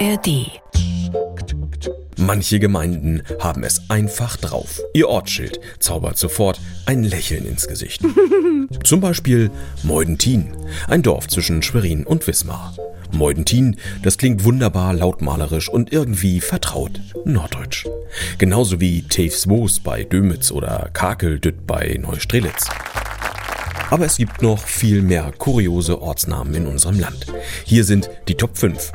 ARD. Manche Gemeinden haben es einfach drauf. Ihr Ortsschild zaubert sofort ein Lächeln ins Gesicht. Zum Beispiel Meudentin, ein Dorf zwischen Schwerin und Wismar. Meudentin, das klingt wunderbar lautmalerisch und irgendwie vertraut, norddeutsch. Genauso wie Tevswoos bei Dömitz oder Kakeldütt bei Neustrelitz. Aber es gibt noch viel mehr kuriose Ortsnamen in unserem Land. Hier sind die Top 5.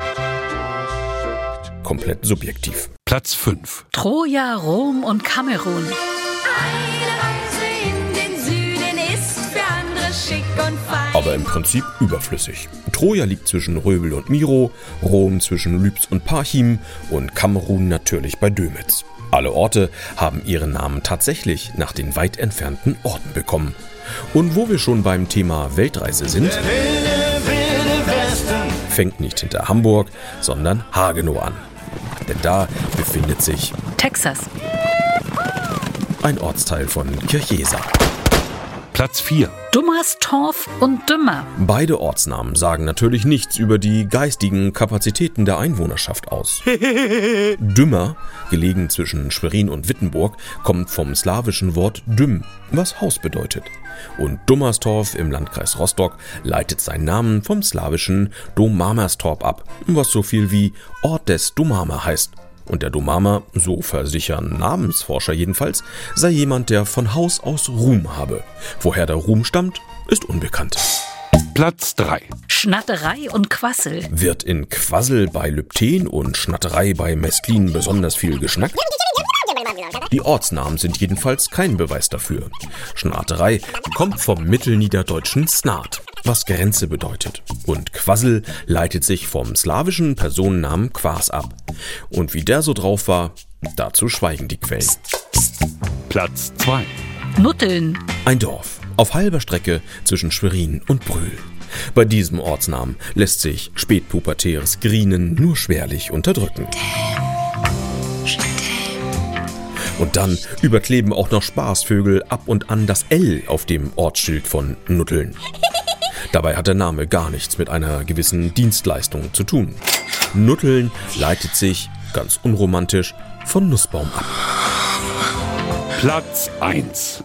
Komplett subjektiv. Platz 5. Troja, Rom und Kamerun. Eine Reise in den Süden ist für andere schick und fein. aber im Prinzip überflüssig. Troja liegt zwischen Röbel und Miro, Rom zwischen Lübs und Parchim und Kamerun natürlich bei Dömitz. Alle Orte haben ihre Namen tatsächlich nach den weit entfernten Orten bekommen. Und wo wir schon beim Thema Weltreise sind, fängt nicht hinter Hamburg, sondern Hagenow an. Denn da befindet sich Texas. ein Ortsteil von Kirchesa. Platz 4. Dummerstorf und Dümmer. Beide Ortsnamen sagen natürlich nichts über die geistigen Kapazitäten der Einwohnerschaft aus. Dümmer, gelegen zwischen Schwerin und Wittenburg, kommt vom slawischen Wort düm, was Haus bedeutet. Und Dummerstorf im Landkreis Rostock leitet seinen Namen vom slawischen Domamerstorp ab, was so viel wie Ort des Domama heißt. Und der Domama, so versichern Namensforscher jedenfalls, sei jemand, der von Haus aus Ruhm habe. Woher der Ruhm stammt, ist unbekannt. Platz 3. Schnatterei und Quassel. Wird in Quassel bei Lypten und Schnatterei bei Mestlin besonders viel geschnackt? Die Ortsnamen sind jedenfalls kein Beweis dafür. Schnatterei kommt vom mittelniederdeutschen Snat, was Grenze bedeutet. Und Quassel leitet sich vom slawischen Personennamen Quas ab. Und wie der so drauf war, dazu schweigen die Quellen. Platz 2. Nutteln. Ein Dorf auf halber Strecke zwischen Schwerin und Brühl. Bei diesem Ortsnamen lässt sich spätpubertäres Grinen nur schwerlich unterdrücken. Und dann überkleben auch noch Spaßvögel ab und an das L auf dem Ortsschild von Nutteln. Dabei hat der Name gar nichts mit einer gewissen Dienstleistung zu tun. Nutteln leitet sich, ganz unromantisch, von Nussbaum ab. Platz 1.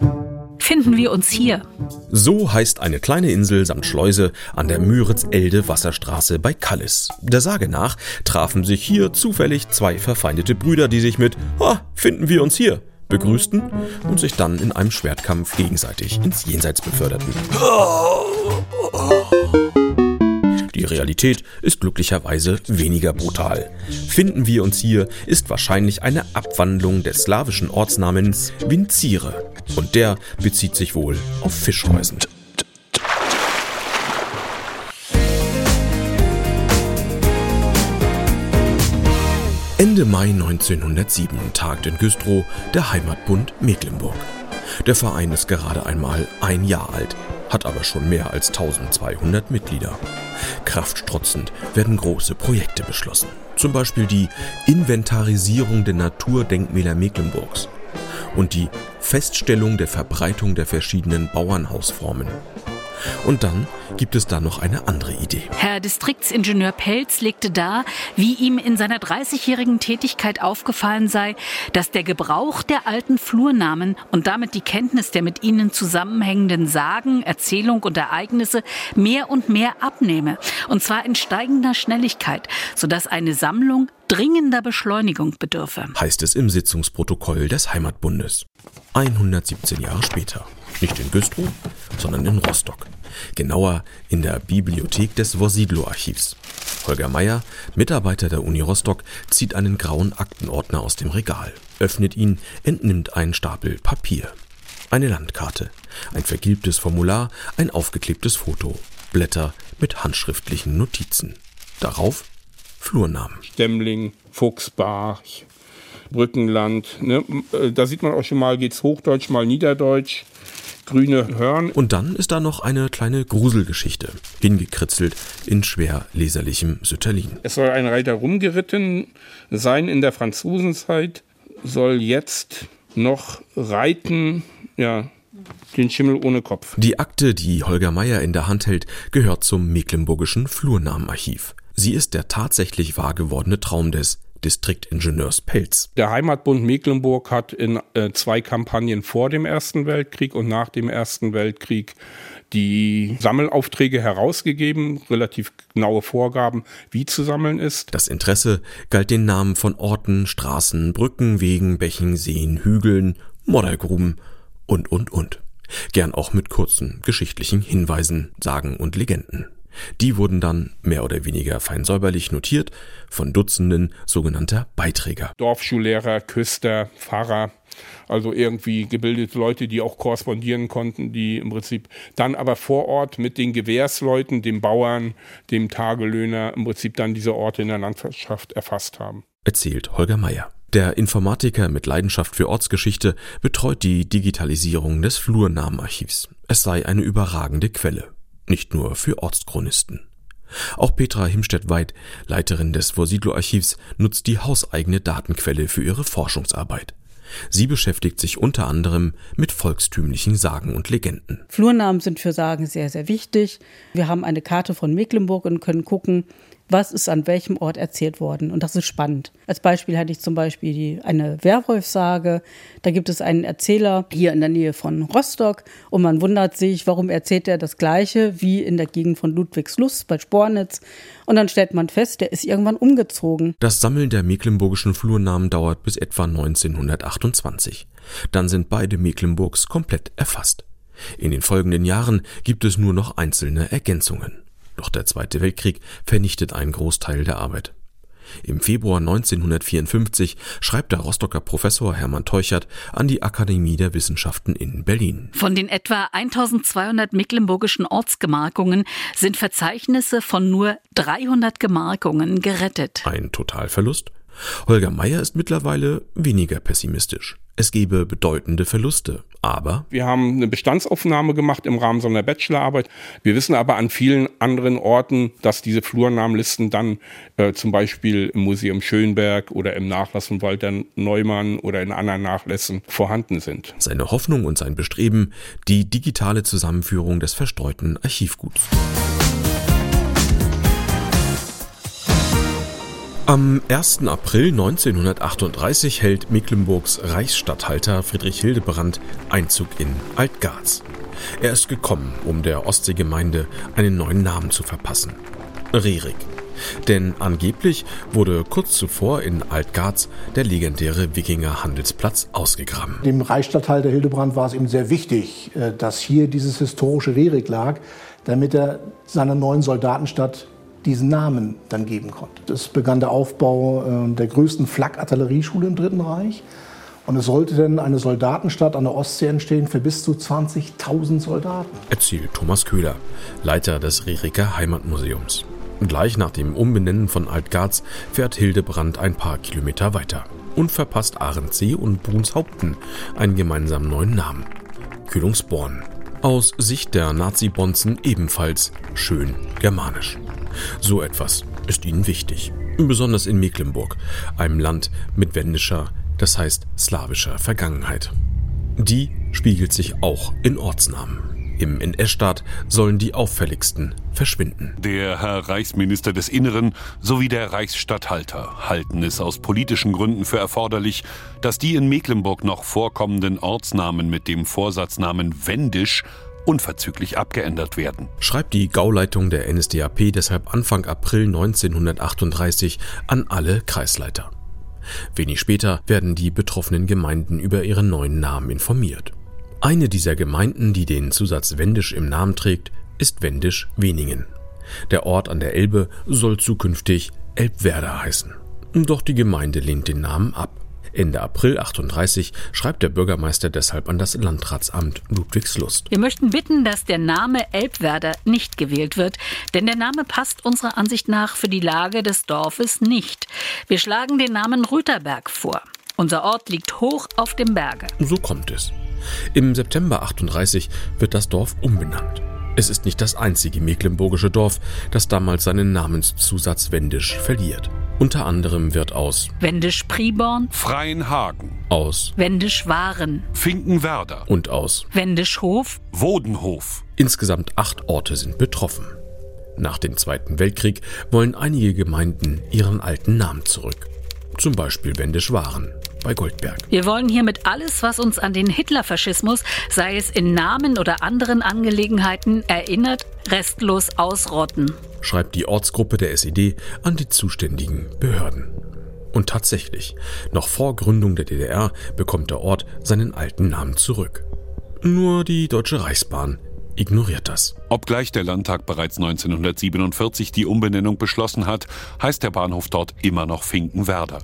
Finden wir uns hier. So heißt eine kleine Insel samt Schleuse an der Müritz-Elde-Wasserstraße bei Kallis. Der Sage nach trafen sich hier zufällig zwei verfeindete Brüder, die sich mit "Ha, finden wir uns hier" begrüßten und sich dann in einem Schwertkampf gegenseitig ins Jenseits beförderten. Die Realität ist glücklicherweise weniger brutal. Finden wir uns hier ist wahrscheinlich eine Abwandlung des slawischen Ortsnamens Vincire. Und der bezieht sich wohl auf Fischhäusen. Ende Mai 1907 tagt in Güstrow der Heimatbund Mecklenburg. Der Verein ist gerade einmal ein Jahr alt, hat aber schon mehr als 1200 Mitglieder. Kraftstrotzend werden große Projekte beschlossen. Zum Beispiel die Inventarisierung der Naturdenkmäler Mecklenburgs und die Feststellung der Verbreitung der verschiedenen Bauernhausformen. Und dann gibt es da noch eine andere Idee. Herr Distriktsingenieur Pelz legte dar, wie ihm in seiner 30-jährigen Tätigkeit aufgefallen sei, dass der Gebrauch der alten Flurnamen und damit die Kenntnis der mit ihnen zusammenhängenden Sagen, Erzählung und Ereignisse mehr und mehr abnehme. Und zwar in steigender Schnelligkeit, sodass eine Sammlung dringender Beschleunigung bedürfe. heißt es im Sitzungsprotokoll des Heimatbundes. 117 Jahre später. Nicht in Güstrow, sondern in Rostock. Genauer in der Bibliothek des Wosidlo-Archivs. Holger Meyer, Mitarbeiter der Uni Rostock, zieht einen grauen Aktenordner aus dem Regal, öffnet ihn, entnimmt einen Stapel Papier. Eine Landkarte, ein vergilbtes Formular, ein aufgeklebtes Foto, Blätter mit handschriftlichen Notizen. Darauf Flurnamen. Stemmling, Fuchsbach, Brückenland. Ne? Äh, Da sieht man auch schon mal, geht's Hochdeutsch, mal Niederdeutsch, grüne Hörn. Und dann ist da noch eine kleine Gruselgeschichte, hingekritzelt in schwer leserlichem Sütterlin. Es soll ein Reiter rumgeritten sein in der Franzosenzeit, soll jetzt noch reiten, ja, den Schimmel ohne Kopf. Die Akte, die Holger Meyer in der Hand hält, gehört zum Mecklenburgischen Flurnamenarchiv. Sie ist der tatsächlich wahr gewordene Traum des Distriktingenieurs Pelz. Der Heimatbund Mecklenburg hat in äh, zwei Kampagnen vor dem Ersten Weltkrieg und nach dem Ersten Weltkrieg die Sammelaufträge herausgegeben, relativ genaue Vorgaben, wie zu sammeln ist. Das Interesse galt den Namen von Orten, Straßen, Brücken, Wegen, Bächen, Seen, Hügeln, Moddergruben und, und, und. Gern auch mit kurzen geschichtlichen Hinweisen, Sagen und Legenden. Die wurden dann mehr oder weniger fein säuberlich notiert von Dutzenden sogenannter Beiträger. Dorfschullehrer, Küster, Pfarrer, also irgendwie gebildete Leute, die auch korrespondieren konnten, die im Prinzip dann aber vor Ort mit den Gewährsleuten, dem Bauern, dem Tagelöhner im Prinzip dann diese Orte in der Landwirtschaft erfasst haben. Erzählt Holger Meier. Der Informatiker mit Leidenschaft für Ortsgeschichte betreut die Digitalisierung des Flurnamenarchivs. Es sei eine überragende Quelle nicht nur für Ortschronisten. Auch Petra Himstedt-Weid, Leiterin des Vorsiedelarchivs, nutzt die hauseigene Datenquelle für ihre Forschungsarbeit. Sie beschäftigt sich unter anderem mit volkstümlichen Sagen und Legenden. Flurnamen sind für Sagen sehr, sehr wichtig. Wir haben eine Karte von Mecklenburg und können gucken, was ist an welchem Ort erzählt worden. Und das ist spannend. Als Beispiel hatte ich zum Beispiel die, eine Werwolf-Sage. Da gibt es einen Erzähler hier in der Nähe von Rostock und man wundert sich, warum erzählt er das Gleiche wie in der Gegend von Ludwigslust bei Spornitz. Und dann stellt man fest, der ist irgendwann umgezogen. Das Sammeln der mecklenburgischen Flurnamen dauert bis etwa 1928. Dann sind beide Mecklenburgs komplett erfasst. In den folgenden Jahren gibt es nur noch einzelne Ergänzungen. Doch der Zweite Weltkrieg vernichtet einen Großteil der Arbeit. Im Februar 1954 schreibt der Rostocker Professor Hermann Teuchert an die Akademie der Wissenschaften in Berlin. Von den etwa 1200 mecklenburgischen Ortsgemarkungen sind Verzeichnisse von nur 300 Gemarkungen gerettet. Ein Totalverlust? Holger Meyer ist mittlerweile weniger pessimistisch. Es gebe bedeutende Verluste, aber wir haben eine Bestandsaufnahme gemacht im Rahmen so einer Bachelorarbeit. Wir wissen aber an vielen anderen Orten, dass diese Flurnamenlisten dann äh, zum Beispiel im Museum Schönberg oder im Nachlass von Walter Neumann oder in anderen Nachlässen vorhanden sind. Seine Hoffnung und sein Bestreben, die digitale Zusammenführung des verstreuten Archivguts. Am 1. April 1938 hält Mecklenburgs Reichsstatthalter Friedrich Hildebrand Einzug in Altgarz. Er ist gekommen, um der Ostseegemeinde einen neuen Namen zu verpassen. Rerik. Denn angeblich wurde kurz zuvor in Altgarz der legendäre Wikinger-Handelsplatz ausgegraben. Dem Reichsstatthalter Hildebrand war es ihm sehr wichtig, äh, dass hier dieses historische Rerik lag, damit er seiner neuen Soldatenstadt diesen Namen dann geben konnte. Es begann der Aufbau äh, der größten Flak-Artillerieschule im Dritten Reich. Und es sollte dann eine Soldatenstadt an der Ostsee entstehen für bis zu 20.000 Soldaten. Erzählt Thomas Köhler, Leiter des Reriker Heimatmuseums. Gleich nach dem Umbenennen von Altgarz fährt Hildebrand ein paar Kilometer weiter und verpasst Arendsee und Brunshaupten einen gemeinsamen neuen Namen. Kühlungsborn. Aus Sicht der Nazi-Bonzen ebenfalls schön germanisch. So etwas ist ihnen wichtig, besonders in Mecklenburg, einem Land mit wendischer, das heißt slawischer Vergangenheit. Die spiegelt sich auch in Ortsnamen. Im NS-Staat sollen die auffälligsten verschwinden. Der Herr Reichsminister des Inneren sowie der Reichsstatthalter halten es aus politischen Gründen für erforderlich, dass die in Mecklenburg noch vorkommenden Ortsnamen mit dem Vorsatznamen Wendisch unverzüglich abgeändert werden. Schreibt die Gauleitung der NSDAP deshalb Anfang April 1938 an alle Kreisleiter. Wenig später werden die betroffenen Gemeinden über ihren neuen Namen informiert. Eine dieser Gemeinden, die den Zusatz Wendisch im Namen trägt, ist Wendisch-Weningen. Der Ort an der Elbe soll zukünftig Elbwerder heißen. Doch die Gemeinde lehnt den Namen ab. Ende April 38 schreibt der Bürgermeister deshalb an das Landratsamt Ludwigslust. Wir möchten bitten, dass der Name Elbwerder nicht gewählt wird, denn der Name passt unserer Ansicht nach für die Lage des Dorfes nicht. Wir schlagen den Namen Rüterberg vor. Unser Ort liegt hoch auf dem Berge. So kommt es. Im September 38 wird das Dorf umbenannt. Es ist nicht das einzige mecklenburgische Dorf, das damals seinen Namenszusatz Wendisch verliert. Unter anderem wird aus Wendisch-Priborn, Freienhagen, aus Wendisch-Waren Finkenwerder und aus Wendisch-Hof, Wodenhof. Insgesamt acht Orte sind betroffen. Nach dem Zweiten Weltkrieg wollen einige Gemeinden ihren alten Namen zurück. Zum Beispiel Wendisch-Waren bei Goldberg. Wir wollen hiermit alles, was uns an den Hitlerfaschismus, sei es in Namen oder anderen Angelegenheiten, erinnert, restlos ausrotten, schreibt die Ortsgruppe der SED an die zuständigen Behörden. Und tatsächlich, noch vor Gründung der DDR bekommt der Ort seinen alten Namen zurück. Nur die Deutsche Reichsbahn ignoriert das. Obgleich der Landtag bereits 1947 die Umbenennung beschlossen hat, heißt der Bahnhof dort immer noch Finkenwerder.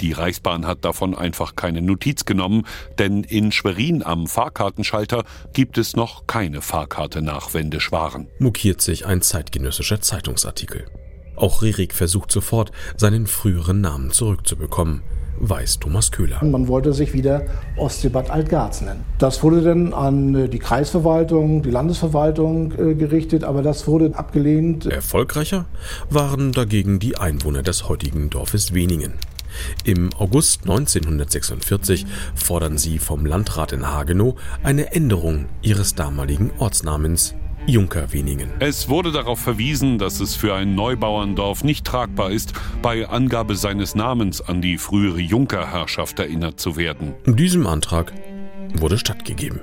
Die Reichsbahn hat davon einfach keine Notiz genommen, denn in Schwerin am Fahrkartenschalter gibt es noch keine Fahrkarte nach Wendisch-Waren. Mokiert sich ein zeitgenössischer Zeitungsartikel. Auch Ririk versucht sofort, seinen früheren Namen zurückzubekommen weiß Thomas Köhler. Man wollte sich wieder Ostseebad Altgarz nennen. Das wurde dann an äh, die Kreisverwaltung, die Landesverwaltung äh, gerichtet, aber das wurde abgelehnt. Erfolgreicher waren dagegen die Einwohner des heutigen Dorfes Weningen. Im August 1946 fordern sie vom Landrat in Hagenow eine Änderung ihres damaligen Ortsnamens Junkerweningen. Es wurde darauf verwiesen, dass es für ein Neubauerndorf nicht tragbar ist, bei Angabe seines Namens an die frühere Junkerherrschaft erinnert zu werden. Diesem Antrag wurde stattgegeben.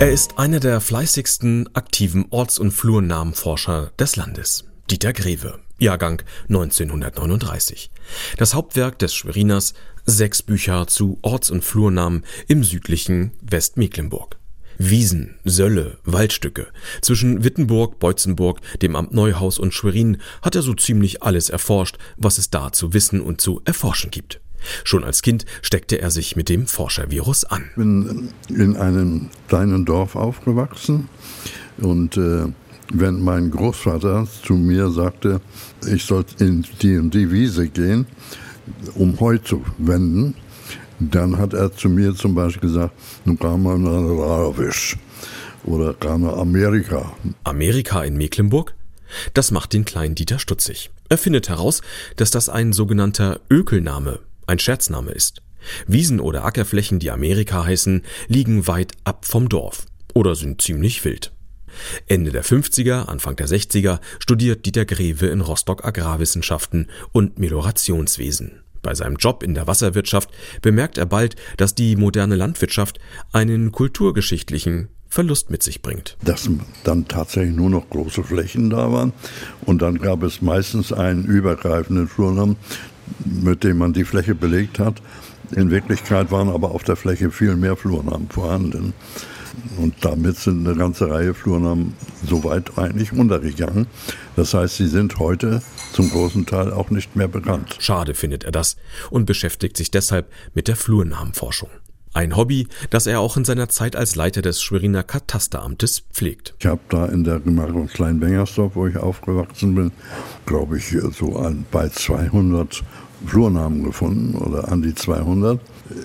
Er ist einer der fleißigsten aktiven Orts- und Flurnamenforscher des Landes, Dieter Greve, Jahrgang 1939. Das Hauptwerk des Schweriners, sechs Bücher zu Orts- und Flurnamen im südlichen Westmecklenburg. Wiesen, Sölle, Waldstücke. Zwischen Wittenburg, Beutzenburg, dem Amt Neuhaus und Schwerin hat er so ziemlich alles erforscht, was es da zu wissen und zu erforschen gibt. Schon als Kind steckte er sich mit dem Forschervirus an. Ich bin in einem kleinen Dorf aufgewachsen und äh, wenn mein Großvater zu mir sagte, ich soll in die und die Wiese gehen, um Heu zu wenden, dann hat er zu mir zum Beispiel gesagt, nun kann man nach Rawisch oder kann nach Amerika. Amerika in Mecklenburg? Das macht den kleinen Dieter stutzig. Er findet heraus, dass das ein sogenannter Ökelname ein Scherzname ist. Wiesen oder Ackerflächen, die Amerika heißen, liegen weit ab vom Dorf oder sind ziemlich wild. Ende der 50er, Anfang der 60er studiert Dieter Greve in Rostock Agrarwissenschaften und Meliorationswesen. Bei seinem Job in der Wasserwirtschaft bemerkt er bald, dass die moderne Landwirtschaft einen kulturgeschichtlichen Verlust mit sich bringt. Dass dann tatsächlich nur noch große Flächen da waren und dann gab es meistens einen übergreifenden Flurnamen, mit dem man die Fläche belegt hat. In Wirklichkeit waren aber auf der Fläche viel mehr Flurnamen vorhanden. Und damit sind eine ganze Reihe Flurnamen soweit eigentlich untergegangen. Das heißt, sie sind heute zum großen Teil auch nicht mehr bekannt. Schade findet er das und beschäftigt sich deshalb mit der Flurnamenforschung. Ein Hobby, das er auch in seiner Zeit als Leiter des Schweriner Katasteramtes pflegt. Ich habe da in der Gemarkung Kleinbengersdorf, wo ich aufgewachsen bin, glaube ich, so an, bei 200 Flurnamen gefunden oder an die 200.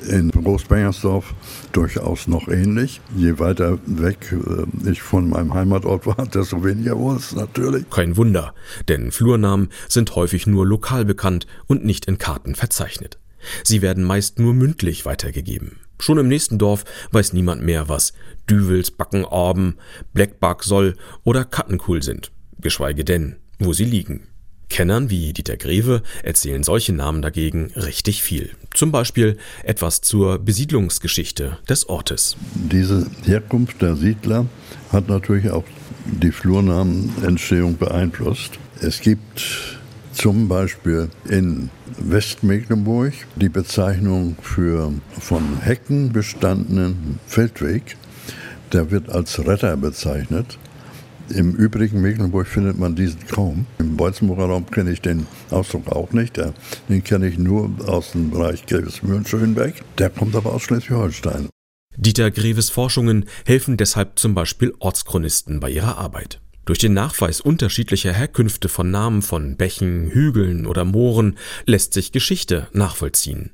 In Großbengersdorf durchaus noch ähnlich. Je weiter weg äh, ich von meinem Heimatort war, desto weniger wurde es natürlich. Kein Wunder, denn Flurnamen sind häufig nur lokal bekannt und nicht in Karten verzeichnet. Sie werden meist nur mündlich weitergegeben. Schon im nächsten Dorf weiß niemand mehr, was Düvels, Backenorben, Blackbuck soll oder Kattenkuhl sind, geschweige denn, wo sie liegen. Kennern wie Dieter Greve erzählen solche Namen dagegen richtig viel. Zum Beispiel etwas zur Besiedlungsgeschichte des Ortes. Diese Herkunft der Siedler hat natürlich auch die Flurnamenentstehung beeinflusst. Es gibt zum Beispiel in Westmecklenburg die Bezeichnung für von Hecken bestandenen Feldweg. Der wird als Retter bezeichnet. Im übrigen Mecklenburg findet man diesen kaum. Im Beutzenburger Raum kenne ich den Ausdruck auch nicht. Den kenne ich nur aus dem Bereich Grevesmühlen-Schönberg. Der kommt aber aus Schleswig-Holstein. Dieter Greves Forschungen helfen deshalb zum Beispiel Ortschronisten bei ihrer Arbeit. Durch den Nachweis unterschiedlicher Herkünfte von Namen von Bächen, Hügeln oder Mooren lässt sich Geschichte nachvollziehen.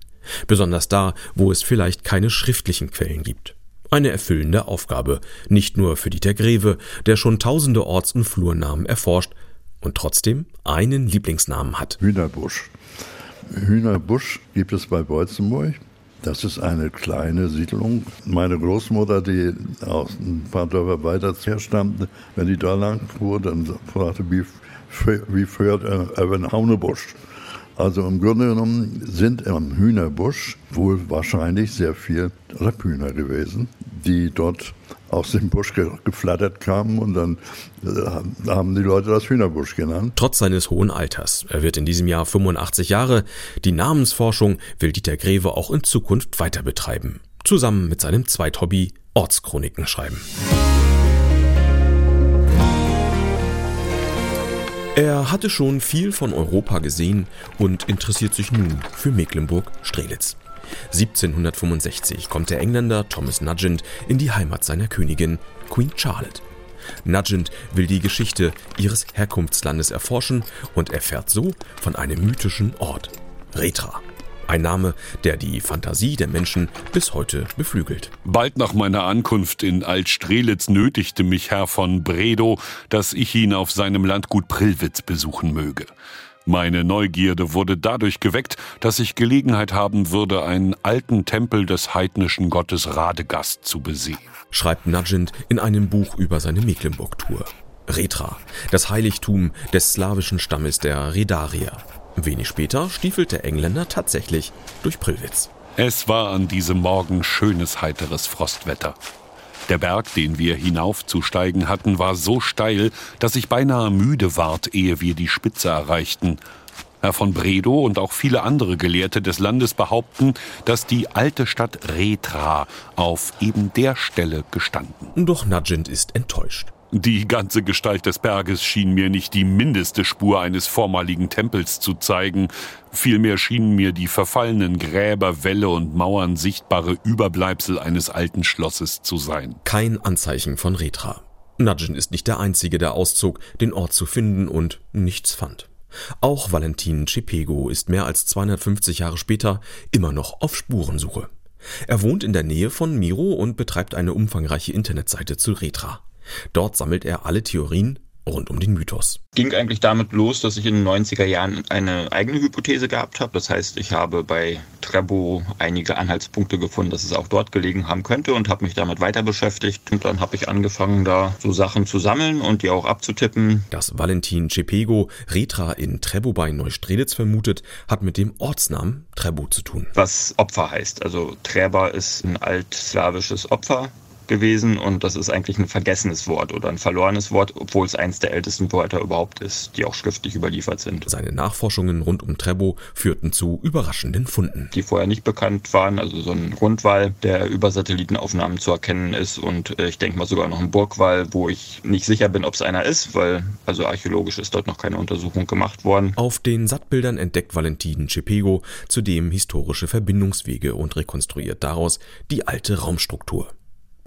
Besonders da, wo es vielleicht keine schriftlichen Quellen gibt. Eine erfüllende Aufgabe, nicht nur für Dieter Greve, der schon tausende Orts- und Flurnamen erforscht und trotzdem einen Lieblingsnamen hat. Hühnerbusch. Hühnerbusch gibt es bei Beutzenburg. Das ist eine kleine Siedlung. Meine Großmutter, die aus ein paar Dörfer weiter herstammte, wenn die da lang fuhr, dann fragte, wie, wie fährt über den Haunebusch? Also im Grunde genommen sind im Hühnerbusch wohl wahrscheinlich sehr viel Rebhühner gewesen, die dort aus dem Busch geflattert kamen und dann äh, haben die Leute das Hühnerbusch genannt. Trotz seines hohen Alters, er wird in diesem Jahr 85 Jahre, die Namensforschung will Dieter Greve auch in Zukunft weiter betreiben. Zusammen mit seinem Zweithobby Ortschroniken schreiben. Er hatte schon viel von Europa gesehen und interessiert sich nun für Mecklenburg-Strelitz. 1765 kommt der Engländer Thomas Nugent in die Heimat seiner Königin Queen Charlotte. Nugent will die Geschichte ihres Herkunftslandes erforschen und erfährt so von einem mythischen Ort, Retra. Ein Name, der die Fantasie der Menschen bis heute beflügelt. Bald nach meiner Ankunft in Altstrelitz nötigte mich Herr von Bredow, dass ich ihn auf seinem Landgut Prillwitz besuchen möge. Meine Neugierde wurde dadurch geweckt, dass ich Gelegenheit haben würde, einen alten Tempel des heidnischen Gottes Radegast zu besehen. Schreibt Nugent in einem Buch über seine Mecklenburg-Tour. Retra, das Heiligtum des slawischen Stammes der Redarier. Wenig später stiefelt der Engländer tatsächlich durch Prillwitz. Es war an diesem Morgen schönes heiteres Frostwetter. Der Berg, den wir hinaufzusteigen hatten, war so steil, dass ich beinahe müde ward, ehe wir die Spitze erreichten. Herr von Bredow und auch viele andere Gelehrte des Landes behaupten, dass die alte Stadt Retra auf eben der Stelle gestanden. Doch Nugent ist enttäuscht. Die ganze Gestalt des Berges schien mir nicht die mindeste Spur eines vormaligen Tempels zu zeigen, vielmehr schienen mir die verfallenen Gräber, Wälle und Mauern sichtbare Überbleibsel eines alten Schlosses zu sein. Kein Anzeichen von Retra. Nudgen ist nicht der Einzige, der auszog, den Ort zu finden und nichts fand. Auch Valentin Cepego ist mehr als 250 Jahre später immer noch auf Spurensuche. Er wohnt in der Nähe von Miro und betreibt eine umfangreiche Internetseite zu Retra. Dort sammelt er alle Theorien rund um den Mythos. Ging eigentlich damit los, dass ich in den 90er Jahren eine eigene Hypothese gehabt habe. Das heißt, ich habe bei Trebo einige Anhaltspunkte gefunden, dass es auch dort gelegen haben könnte und habe mich damit weiter beschäftigt. Und dann habe ich angefangen, da so Sachen zu sammeln und die auch abzutippen. Dass Valentin Cepego Retra in Trebo bei Neustrelitz vermutet, hat mit dem Ortsnamen Trebo zu tun. Was Opfer heißt. Also Treba ist ein altslawisches Opfer gewesen und das ist eigentlich ein vergessenes Wort oder ein verlorenes Wort, obwohl es eins der ältesten Wörter überhaupt ist, die auch schriftlich überliefert sind. Seine Nachforschungen rund um Trebo führten zu überraschenden Funden. Die vorher nicht bekannt waren, also so ein Rundwall, der über Satellitenaufnahmen zu erkennen ist und äh, ich denke mal sogar noch ein Burgwall, wo ich nicht sicher bin, ob es einer ist, weil also archäologisch ist dort noch keine Untersuchung gemacht worden. Auf den Sattbildern entdeckt Valentin Cepego zudem historische Verbindungswege und rekonstruiert daraus die alte Raumstruktur.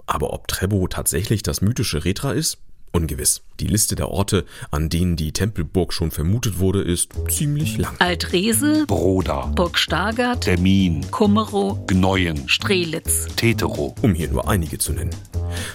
Aber ob Trebo tatsächlich das mythische Retra ist? Ungewiss. Die Liste der Orte, an denen die Tempelburg schon vermutet wurde, ist ziemlich lang. Altrese, Broda, Burg Stargard, Dermin, Kummerow, Gneuen, Strelitz. Teterow. um hier nur einige zu nennen.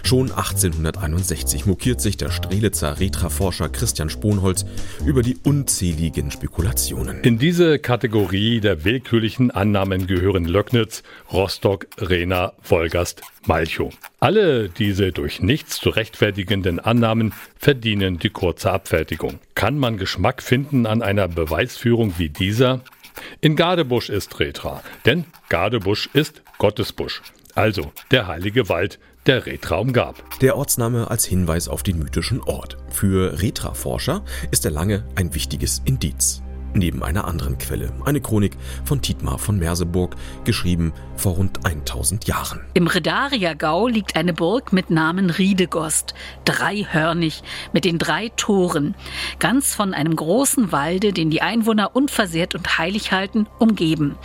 Schon 1861 mokiert sich der Strelitzer Retra-Forscher Christian Sponholz über die unzähligen Spekulationen. In diese Kategorie der willkürlichen Annahmen gehören Löcknitz, Rostock, Rena, Wolgast, Malchow. Alle diese durch nichts zu rechtfertigenden Annahmen verdienen die kurze Abfertigung. Kann man Geschmack finden an einer Beweisführung wie dieser? In Gadebusch ist Retra, denn Gadebusch ist Gottesbusch, also der heilige Wald, der Retra umgab. Der Ortsname als Hinweis auf den mythischen Ort. Für Retra-Forscher ist er lange ein wichtiges Indiz. Neben einer anderen Quelle, eine Chronik von Tietmar von Merseburg, geschrieben vor rund 1000 Jahren. Im Redariergau liegt eine Burg mit Namen Riedegost, dreihörnig, mit den drei Toren, ganz von einem großen Walde, den die Einwohner unversehrt und heilig halten, umgeben.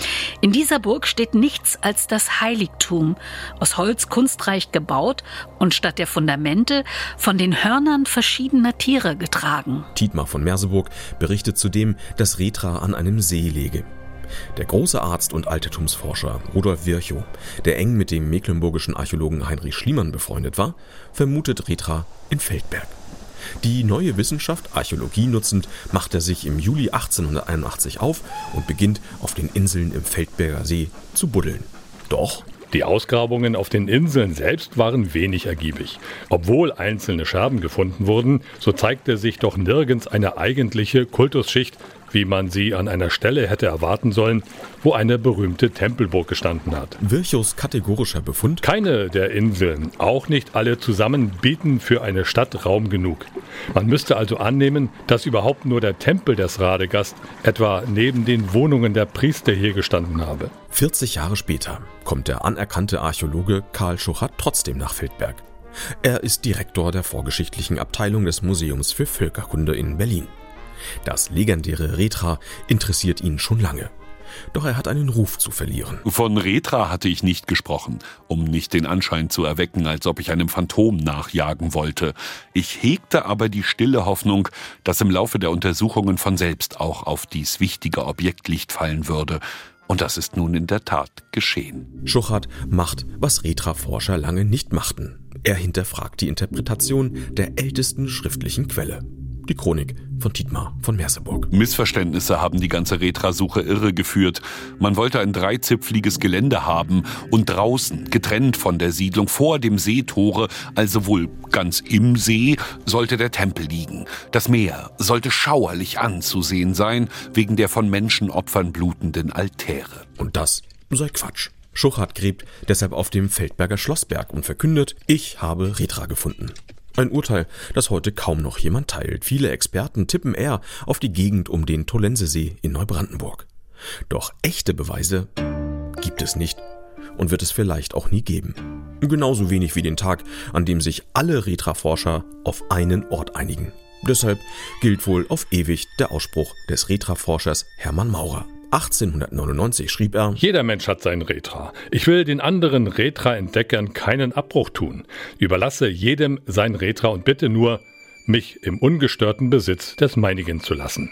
In dieser Burg steht nichts als das Heiligtum, aus Holz kunstreich gebaut und statt der Fundamente von den Hörnern verschiedener Tiere getragen. Tietmar von Merseburg berichtet zudem, dass Retra an einem See läge. Der große Arzt und Altertumsforscher Rudolf Virchow, der eng mit dem mecklenburgischen Archäologen Heinrich Schliemann befreundet war, vermutet Retra in Feldberg. Die neue Wissenschaft, Archäologie nutzend, macht er sich im Juli 1881 auf und beginnt auf den Inseln im Feldberger See zu buddeln. Doch die Ausgrabungen auf den Inseln selbst waren wenig ergiebig. Obwohl einzelne Scherben gefunden wurden, so zeigte sich doch nirgends eine eigentliche Kultusschicht, wie man sie an einer Stelle hätte erwarten sollen, wo eine berühmte Tempelburg gestanden hat. Virchows kategorischer Befund? Keine der Inseln, auch nicht alle zusammen, bieten für eine Stadt Raum genug. Man müsste also annehmen, dass überhaupt nur der Tempel des Radegast etwa neben den Wohnungen der Priester hier gestanden habe. 40 Jahre später kommt der anerkannte Archäologe Karl Schuchert trotzdem nach Feldberg. Er ist Direktor der vorgeschichtlichen Abteilung des Museums für Völkerkunde in Berlin. Das legendäre Retra interessiert ihn schon lange. Doch er hat einen Ruf zu verlieren. Von Retra hatte ich nicht gesprochen, um nicht den Anschein zu erwecken, als ob ich einem Phantom nachjagen wollte. Ich hegte aber die stille Hoffnung, dass im Laufe der Untersuchungen von selbst auch auf dies wichtige Objekt Licht fallen würde. Und das ist nun in der Tat geschehen. Schuchert macht, was Retra-Forscher lange nicht machten. Er hinterfragt die Interpretation der ältesten schriftlichen Quelle die Chronik von Dietmar von Merseburg. Missverständnisse haben die ganze Retrasuche irregeführt. Man wollte ein dreizipfliges Gelände haben und draußen, getrennt von der Siedlung, vor dem Seetore, also wohl ganz im See, sollte der Tempel liegen. Das Meer sollte schauerlich anzusehen sein, wegen der von Menschenopfern blutenden Altäre. Und das sei Quatsch. Schuchart gräbt deshalb auf dem Feldberger Schlossberg und verkündet, ich habe Retra gefunden. Ein Urteil, das heute kaum noch jemand teilt. Viele Experten tippen eher auf die Gegend um den Tollensesee in Neubrandenburg. Doch echte Beweise gibt es nicht und wird es vielleicht auch nie geben. Genauso wenig wie den Tag, an dem sich alle Retra-Forscher auf einen Ort einigen. Deshalb gilt wohl auf ewig der Ausspruch des Retra-Forschers Hermann Maurer. 1899 schrieb er, Jeder Mensch hat sein Retra. Ich will den anderen Retra-Entdeckern keinen Abbruch tun. Überlasse jedem sein Retra und bitte nur, mich im ungestörten Besitz des meinigen zu lassen.